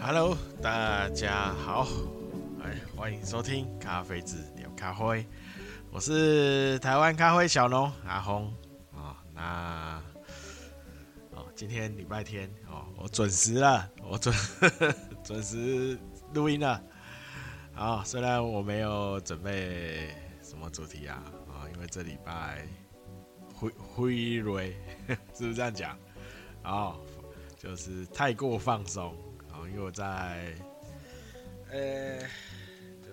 Hello，大家好，哎，欢迎收听咖啡之聊咖啡，我是台湾咖啡小农阿红啊。那哦，今天礼拜天哦，我准时了，我准 准时录音了。好，虽然我没有准备什么主题啊啊，因为这礼拜灰灰瑞 是不是这样讲？哦，就是太过放松。因为我在，呃、欸，就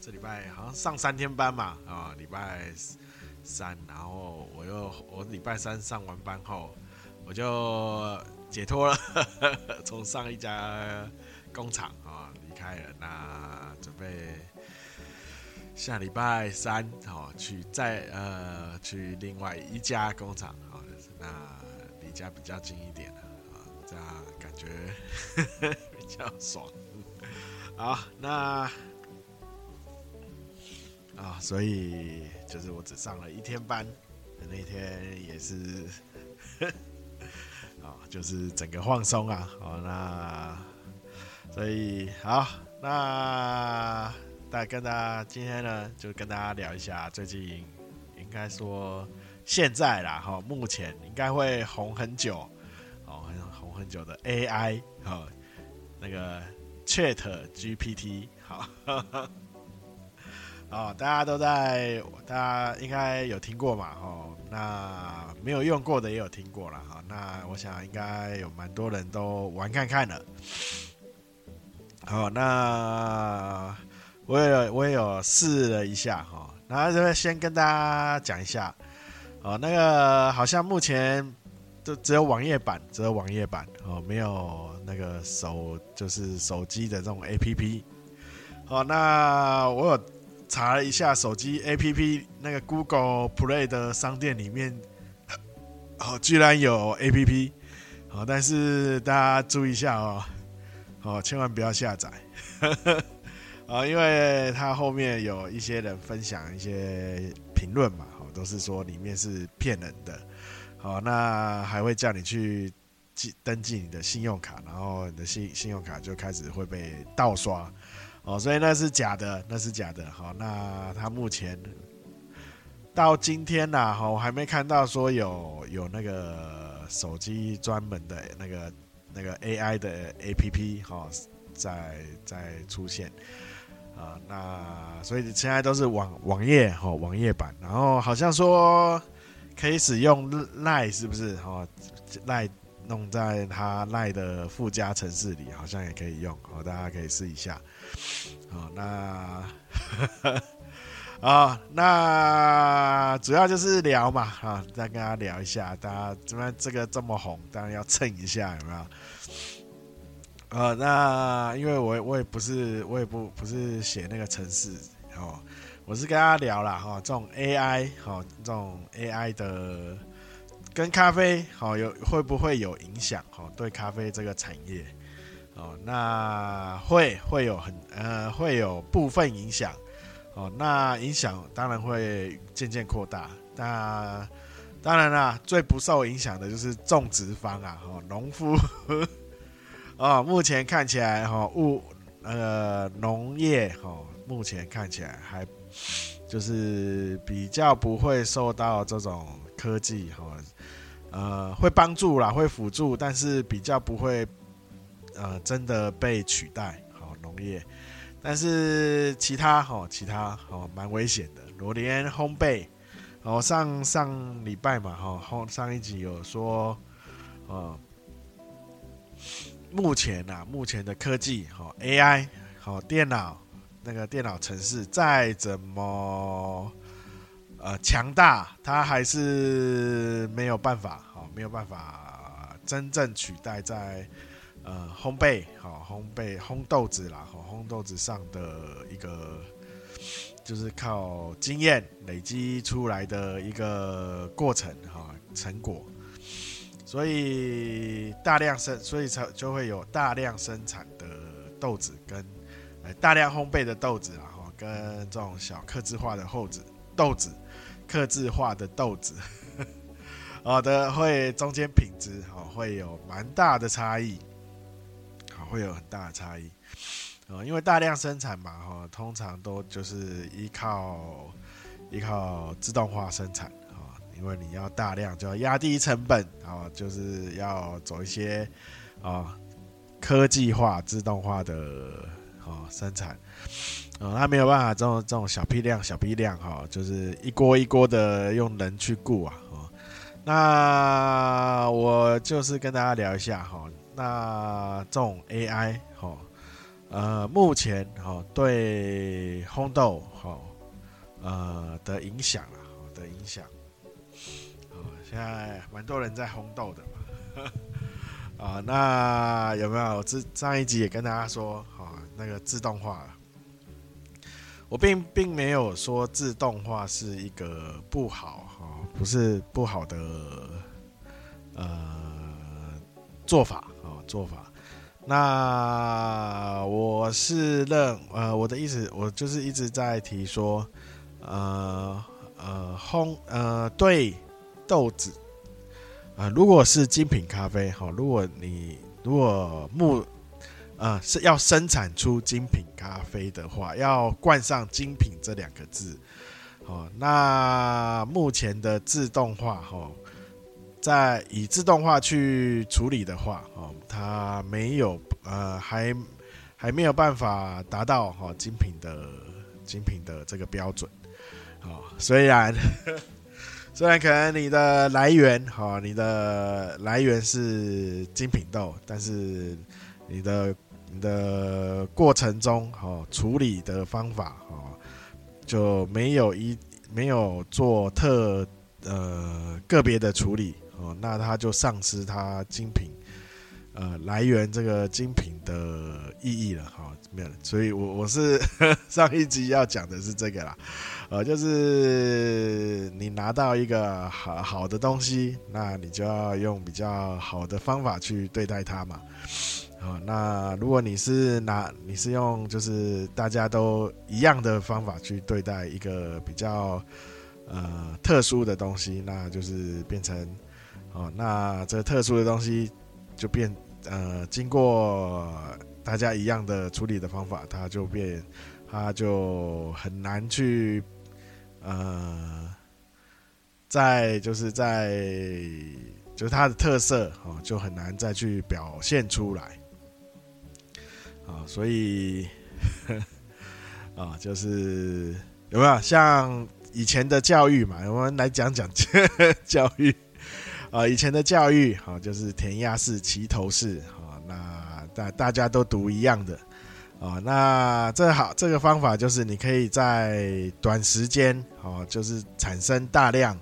这礼拜好像上三天班嘛，啊，礼拜三，然后我又我礼拜三上完班后，我就解脱了，从上一家工厂啊离开了，那准备下礼拜三哦去再呃去另外一家工厂啊，那离家比较近一点的。觉呵呵 比较爽。好，那啊，所以就是我只上了一天班，那天也是，啊，就是整个放松啊。好，那所以好，那大跟大家今天呢，就跟大家聊一下最近应该说现在啦，哈，目前应该会红很久。哦，很很久的 AI 好，那个 Chat GPT 好，啊，大家都在，大家应该有听过嘛？哦，那没有用过的也有听过了哈。那我想应该有蛮多人都玩看看了。好，那我也有我也有试了一下哈。那这边先跟大家讲一下，哦，那个好像目前。就只有网页版，只有网页版哦，没有那个手，就是手机的这种 APP。好，那我有查了一下手机 APP，那个 Google Play 的商店里面，哦，居然有 APP。好，但是大家注意一下哦，哦，千万不要下载。啊，因为它后面有一些人分享一些评论嘛，哦，都是说里面是骗人的。哦，那还会叫你去记登记你的信用卡，然后你的信信用卡就开始会被盗刷，哦，所以那是假的，那是假的。好，那他目前到今天呐，哈，我还没看到说有有那个手机专门的那个那个 AI 的 APP 哈，在在出现啊，那所以现在都是网网页哈，网页版，然后好像说。可以使用赖是不是？哦，赖弄在它赖的附加城市里，好像也可以用。哦，大家可以试一下。好，那啊，那主要就是聊嘛，啊，再跟大家聊一下。大家怎么这个这么红？当然要蹭一下，有没有？呃，那因为我我也不是，我也不不是写那个城市，哦。我是跟大家聊了哈，这种 AI 哈，这种 AI 的跟咖啡好有会不会有影响哈？对咖啡这个产业哦，那会会有很呃会有部分影响哦，那影响当然会渐渐扩大。那当然啦，最不受影响的就是种植方啊，哈，农夫啊，目前看起来哈物呃农业哈，目前看起来还。就是比较不会受到这种科技哈，呃，会帮助啦，会辅助，但是比较不会呃真的被取代。好，农业，但是其他哈，其他哦蛮危险的。罗连烘焙，哦上上礼拜嘛哈，上一集有说，呃，目前啊，目前的科技哈，AI 好电脑。那个电脑程式再怎么呃强大，它还是没有办法，好，没有办法真正取代在呃烘焙，好，烘焙烘豆子啦，好，烘豆子上的一个就是靠经验累积出来的一个过程，哈，成果，所以大量生，所以才就会有大量生产的豆子跟。大量烘焙的豆子，然后跟这种小克制化的豆子，豆子，克制化的豆子，好的会中间品质哈会有蛮大的差异，好会有很大的差异。呃，因为大量生产嘛，哈，通常都就是依靠依靠自动化生产啊，因为你要大量就要压低成本啊，就是要走一些啊科技化、自动化的哦生产，哦，他没有办法这种这种小批量、小批量哈，就是一锅一锅的用人去雇啊，哦。那我就是跟大家聊一下哈，那这种 AI 哈。呃，目前哈、哦、对烘豆哈呃的影响啊的影响，啊，现在蛮多人在烘豆的嘛，啊，那有没有？我上一集也跟大家说，哈，那个自动化，我并并没有说自动化是一个不好哈，不是不好的呃做法啊做法。那我是认呃，我的意思，我就是一直在提说，呃呃烘呃对豆子、呃，如果是精品咖啡哈，如果你如果目呃是要生产出精品咖啡的话，要冠上精品这两个字，好，那目前的自动化哈。在以自动化去处理的话，哦，它没有呃，还还没有办法达到哈精品的精品的这个标准，哦，虽然虽然可能你的来源哈，你的来源是精品豆，但是你的你的过程中哈处理的方法哈就没有一没有做特呃个别的处理。哦，那它就丧失它精品，呃，来源这个精品的意义了，哈，没有，所以我我是 上一集要讲的是这个啦，呃，就是你拿到一个好好的东西，那你就要用比较好的方法去对待它嘛，啊，那如果你是拿你是用就是大家都一样的方法去对待一个比较呃特殊的东西，那就是变成。哦，那这特殊的东西就变呃，经过大家一样的处理的方法，它就变，它就很难去呃，在就是在就是它的特色哦，就很难再去表现出来啊，所以 啊，就是有没有像以前的教育嘛？我们来讲讲 教育。啊，以前的教育，哈，就是填鸭式、齐头式，哈，那大大家都读一样的，啊，那这好，这个方法就是你可以在短时间，啊，就是产生大量，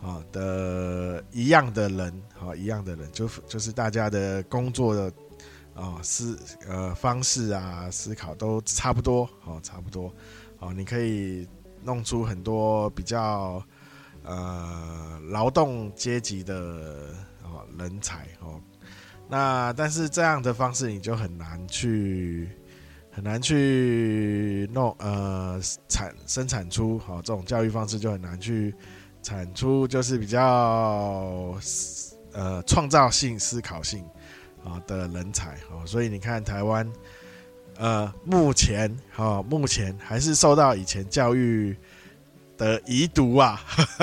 啊的一样的人，啊，一样的人，就就是大家的工作的，啊思呃方式啊思考都差不多，哦，差不多，哦，你可以弄出很多比较。呃，劳动阶级的哦人才哦，那但是这样的方式你就很难去很难去弄呃产生产出好、哦、这种教育方式就很难去产出就是比较呃创造性思考性啊、的人才哦，所以你看台湾呃目前哈、目前还是受到以前教育。的遗毒啊，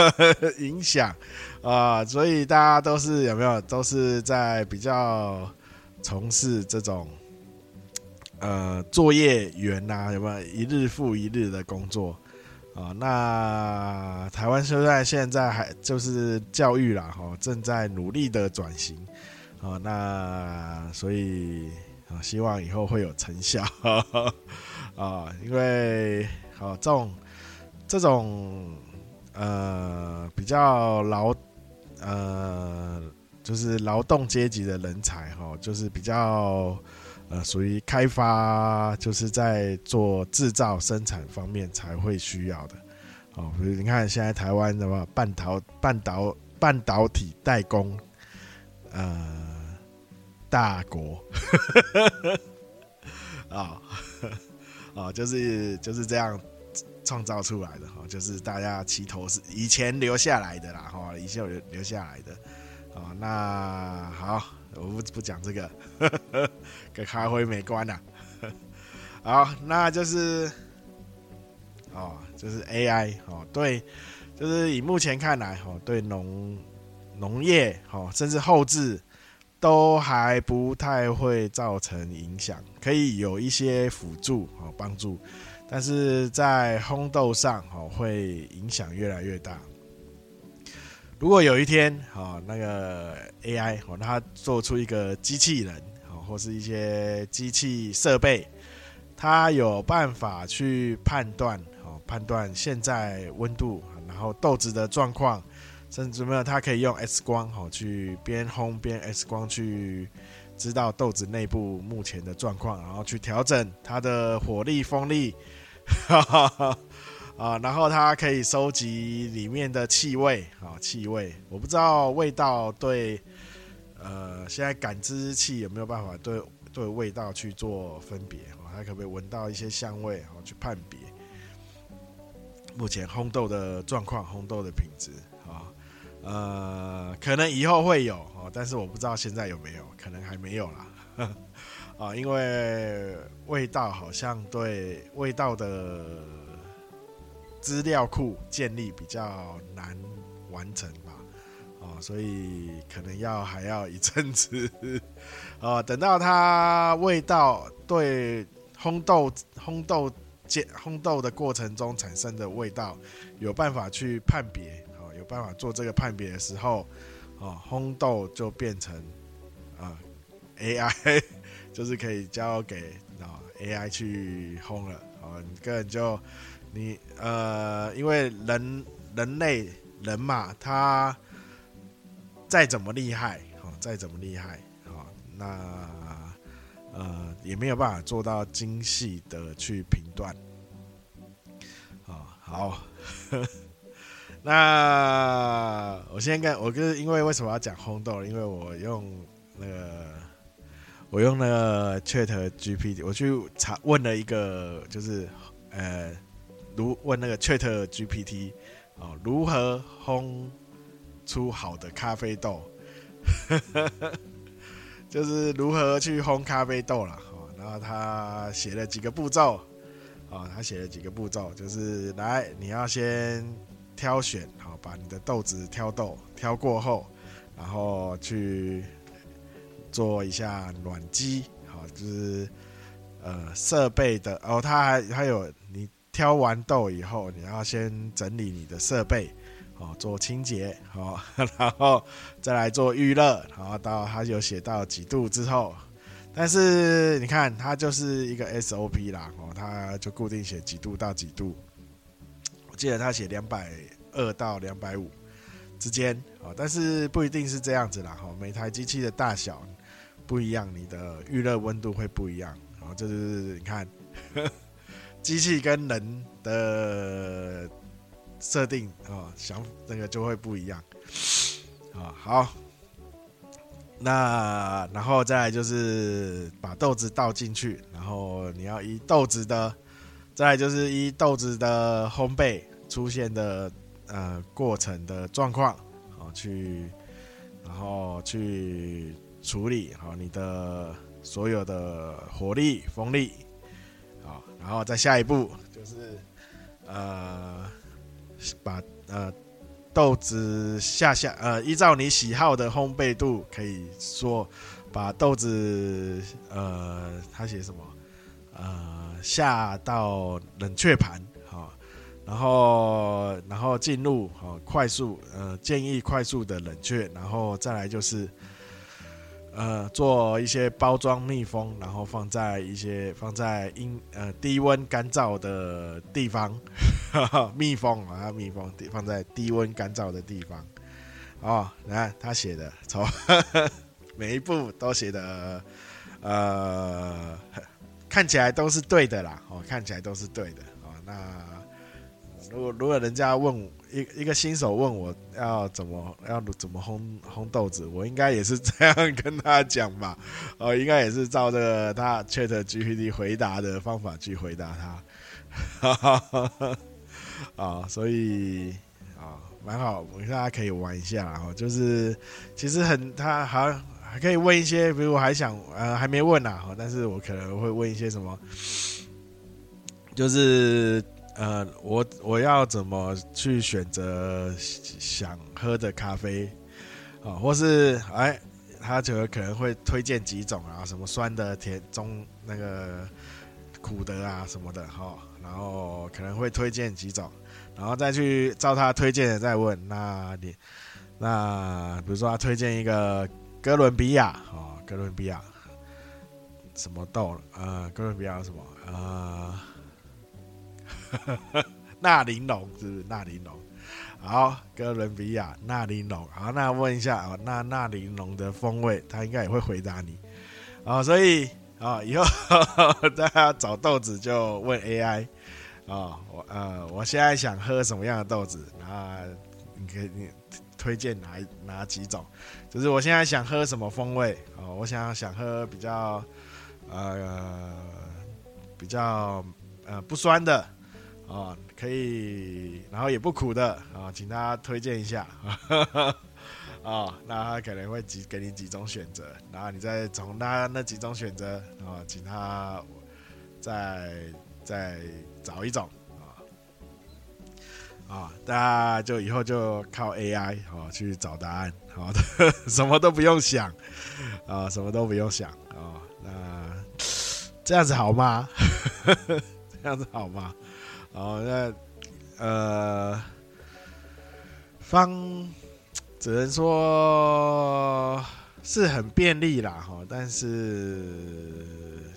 影响啊，所以大家都是有没有都是在比较从事这种呃作业员呐，有没有一日复一日的工作啊？那台湾现在现在还就是教育啦，哈，正在努力的转型啊。那所以啊，希望以后会有成效 啊，因为好这种。这种呃比较劳呃就是劳动阶级的人才哈，就是比较呃属于开发，就是在做制造生产方面才会需要的哦。比如你看现在台湾什么半导半导半导体代工呃大国啊啊，就是就是这样。创造出来的哈，就是大家齐头是以前留下来的啦哈，以前留留下来的，那好，我不不讲这个，跟咖啡没关的。好，那就是哦，就是 AI 哦，对，就是以目前看来哦，对农农业哦，甚至后置都还不太会造成影响，可以有一些辅助哦帮助，但是在烘豆上哦会影响越来越大。如果有一天哦那个 AI 哦它做出一个机器人哦或是一些机器设备，它有办法去判断哦判断现在温度，然后豆子的状况。甚至没有，它可以用 X 光哦去边烘边 X 光去知道豆子内部目前的状况，然后去调整它的火力、风力，哈哈哈啊，然后它可以收集里面的气味啊，气味，我不知道味道对，呃，现在感知器有没有办法对对味道去做分别啊？它可不可以闻到一些香味，然后去判别目前烘豆的状况、烘豆的品质。呃，可能以后会有哦，但是我不知道现在有没有，可能还没有啦。啊，因为味道好像对味道的资料库建立比较难完成吧，啊，所以可能要还要一阵子，啊，等到它味道对烘豆烘豆煎烘豆的过程中产生的味道有办法去判别。办法做这个判别的时候，哦，烘豆就变成啊 AI，就是可以交给啊 AI 去烘了。哦，你个人就你呃，因为人人类人嘛，他再怎么厉害，哦，再怎么厉害，哦，那呃也没有办法做到精细的去评断。哦，好。那我先跟我就是因为为什么要讲烘豆？因为我用那个我用那个 Chat GPT，我去查问了一个，就是呃，如问那个 Chat GPT 哦，如何烘出好的咖啡豆？就是如何去烘咖啡豆了哦。然后他写了几个步骤哦，他写了几个步骤，就是来你要先。挑选好，把你的豆子挑豆挑过后，然后去做一下暖机，好，就是呃设备的哦，它还还有你挑完豆以后，你要先整理你的设备，哦，做清洁，好，然后再来做预热，然后到它有写到几度之后，但是你看它就是一个 SOP 啦，哦，它就固定写几度到几度。记得他写两百二到两百五之间啊，但是不一定是这样子啦哈。每台机器的大小不一样，你的预热温度会不一样。然后这就是你看，机器跟人的设定啊，想那个就会不一样啊。好，那然后再来就是把豆子倒进去，然后你要以豆子的。再就是依豆子的烘焙出现的呃过程的状况，好去，然后去处理好你的所有的火力、风力，好，然后再下一步就是呃把呃豆子下下呃依照你喜好的烘焙度，可以说把豆子呃他写什么呃。下到冷却盘，好，然后然后进入好快速，呃，建议快速的冷却，然后再来就是，呃，做一些包装密封，然后放在一些放在阴呃低温干燥的地方，哈哈，密封啊，密封放在低温干燥的地方，哦，来他写的，从 每一步都写的，呃。看起来都是对的啦，哦，看起来都是对的，哦，那如果如果人家问一一个新手问我要怎么要怎么烘烘豆子，我应该也是这样跟他讲吧，哦，应该也是照这个他 ChatGPT 回答的方法去回答他，哈哈哈啊，所以啊，蛮好，我大家可以玩一下，哦，就是其实很他好像。可以问一些，比如我还想呃还没问呐，但是我可能会问一些什么，就是呃我我要怎么去选择想喝的咖啡啊，或是哎他就可能会推荐几种啊，什么酸的、甜、中那个苦的啊什么的哈，然后可能会推荐几种，然后再去照他推荐的再问，那你那比如说他推荐一个。哥伦比亚哦，哥伦比亚什么豆？呃，哥伦比亚什么？呃，纳玲龙是不是？纳玲龙。好，哥伦比亚纳玲龙。好，那问一下哦，那纳玲龙的风味，他应该也会回答你。哦，所以啊，以后 大家找豆子就问 AI 啊，我呃，我现在想喝什么样的豆子？那你可以你。推荐哪哪几种？就是我现在想喝什么风味哦？我想想喝比较呃比较呃不酸的哦，可以，然后也不苦的啊、请大家推荐一下啊、那他可能会几给你几种选择，然后你再从他那几种选择啊、请他再再找一种。啊，大家就以后就靠 AI 哦去找答案，好的，什么都不用想啊，什么都不用想啊。那这样子好吗？这样子好吗？哦，那呃，方只能说是很便利啦，哈，但是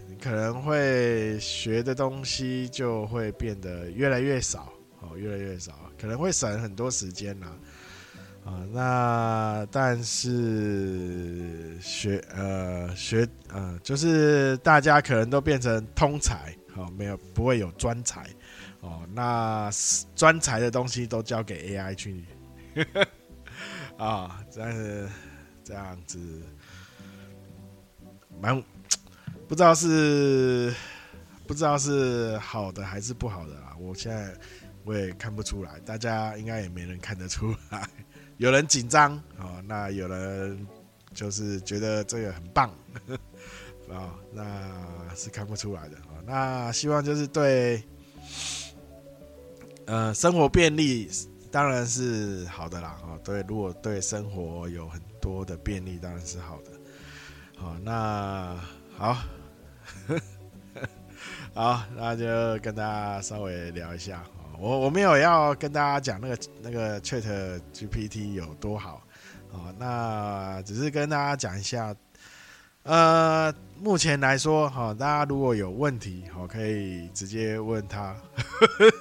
你可能会学的东西就会变得越来越少。哦，越来越少，可能会省很多时间呐。啊，那但是学呃学呃，就是大家可能都变成通才，好，没有不会有专才哦。那专才的东西都交给 AI 去 啊，但是这样子蛮不知道是不知道是好的还是不好的啦。我现在。我也看不出来，大家应该也没人看得出来。有人紧张啊，那有人就是觉得这个很棒啊，那是看不出来的啊。那希望就是对，呃，生活便利当然是好的啦啊。对，如果对生活有很多的便利，当然是好的。好，那好，好，那就跟大家稍微聊一下。我我没有要跟大家讲那个那个 Chat GPT 有多好啊，那只是跟大家讲一下，呃，目前来说哈，大家如果有问题，好，可以直接问他，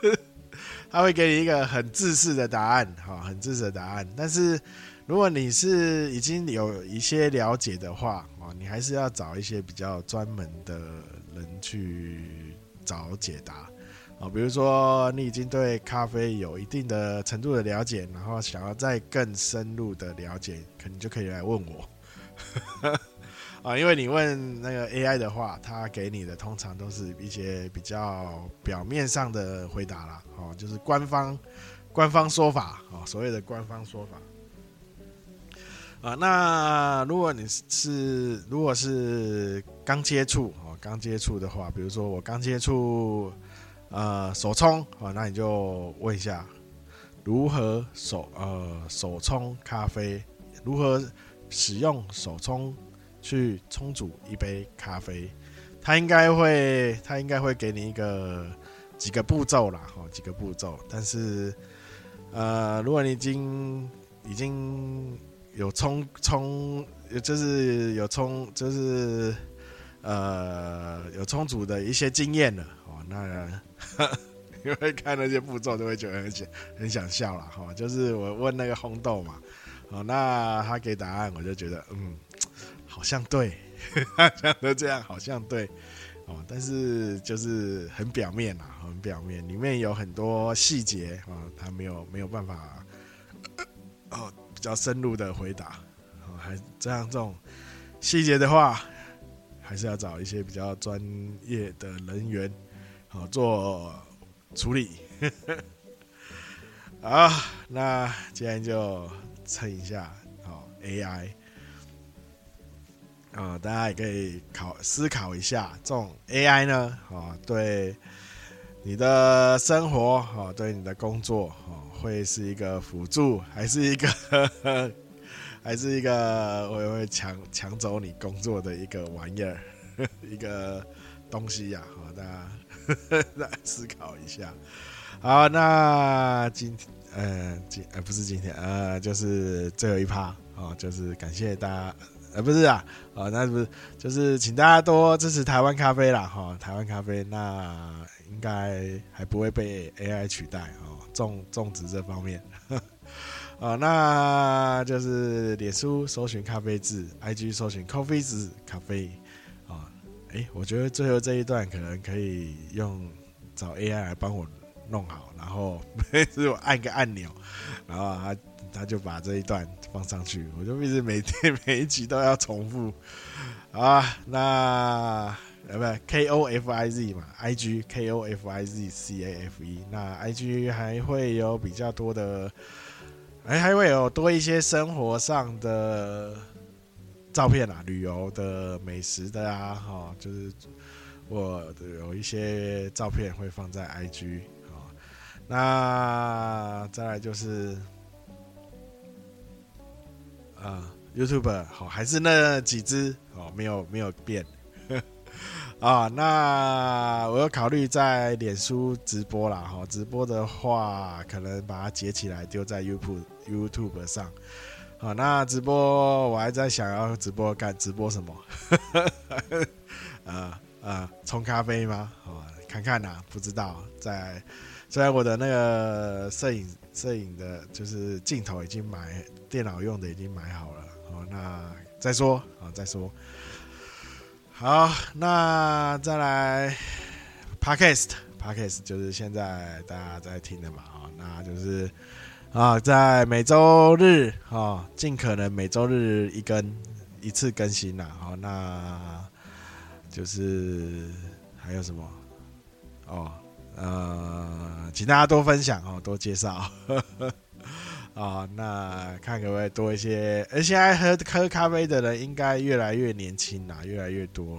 他会给你一个很制式的答案，哈，很制式的答案。但是如果你是已经有一些了解的话，哦，你还是要找一些比较专门的人去找解答。啊，比如说你已经对咖啡有一定的程度的了解，然后想要再更深入的了解，可能就可以来问我。啊，因为你问那个 AI 的话，它给你的通常都是一些比较表面上的回答啦，哦，就是官方官方说法，哦，所谓的官方说法。啊，那如果你是如果是刚接触哦，刚接触的话，比如说我刚接触。呃，手冲啊，那你就问一下如何手呃手冲咖啡，如何使用手冲去冲煮一杯咖啡？他应该会，他应该会给你一个几个步骤啦，哈，几个步骤。但是呃，如果你已经已经有冲冲，就是有冲，就是呃有冲煮的一些经验了，哦，那。因为看那些步骤，就会觉得很想很想笑了哈。就是我问那个红豆嘛，哦，那他给答案，我就觉得嗯，好像对，讲的这样好像对哦。但是就是很表面啊，很表面，里面有很多细节啊，他没有没有办法哦比较深入的回答。还这样这种细节的话，还是要找一些比较专业的人员。好做处理，好，那今天就蹭一下好 AI。啊，大家也可以考思考一下，这种 AI 呢，啊，对你的生活，啊，对你的工作，啊，会是一个辅助，还是一个，还是一个会会抢抢走你工作的一个玩意儿，一个东西呀？好，大家 来思考一下。好，那今，呃，今呃不是今天，呃，就是最后一趴，哦，就是感谢大家。呃，不是啊，啊，那不是，就是请大家多支持台湾咖啡啦，哈，台湾咖啡那应该还不会被 AI 取代哦，种种植这方面，啊，那就是脸书搜寻咖啡志，IG 搜寻 Coffee 咖啡，哎，我觉得最后这一段可能可以用找 AI 来帮我弄好，然后 每次我按个按钮，然后他他就把这一段。放上去，我就一直每天每一集都要重复。啊，那呃不 K O F I Z 嘛，I G K O F I Z C A F E，那 I G 还会有比较多的，还还会有多一些生活上的照片啊，旅游的、美食的啊，哈，就是我有一些照片会放在 I G 啊，那再来就是。啊、YouTube，好，还是那几只哦，没有没有变 啊。那我要考虑在脸书直播啦，哈，直播的话可能把它截起来丢在 YouTube YouTube 上。好，那直播我还在想要直播干直播什么？啊啊，冲咖啡吗？好，看看呐，不知道。在虽然我的那个摄影。摄影的就是镜头已经买，电脑用的已经买好了。好，那再说，好再说。好，那再来，Podcast，Podcast 就是现在大家在听的嘛。好，那就是啊，在每周日啊，尽可能每周日一更一次更新啦。好，那就是还有什么？哦。呃，请大家多分享哦，多介绍啊、那看可不可以多一些？而现在喝喝咖啡的人应该越来越年轻啦，越来越多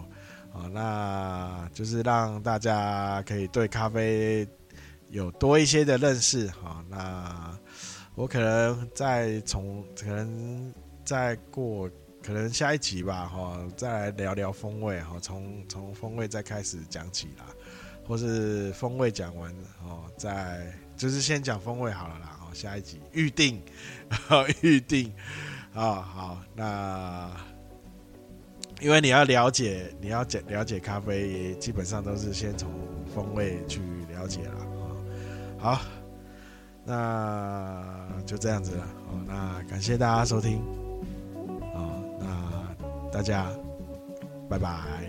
啊、那就是让大家可以对咖啡有多一些的认识哈、哦。那我可能再从，可能再过，可能下一集吧哈、再来聊聊风味哈，从从风味再开始讲起啦。或是风味讲完哦，再就是先讲风味好了啦。哦，下一集预定，预定啊，好，那因为你要了解，你要解了解咖啡，基本上都是先从风味去了解了啊。好，那就这样子了。哦，那感谢大家收听。啊，那大家拜拜。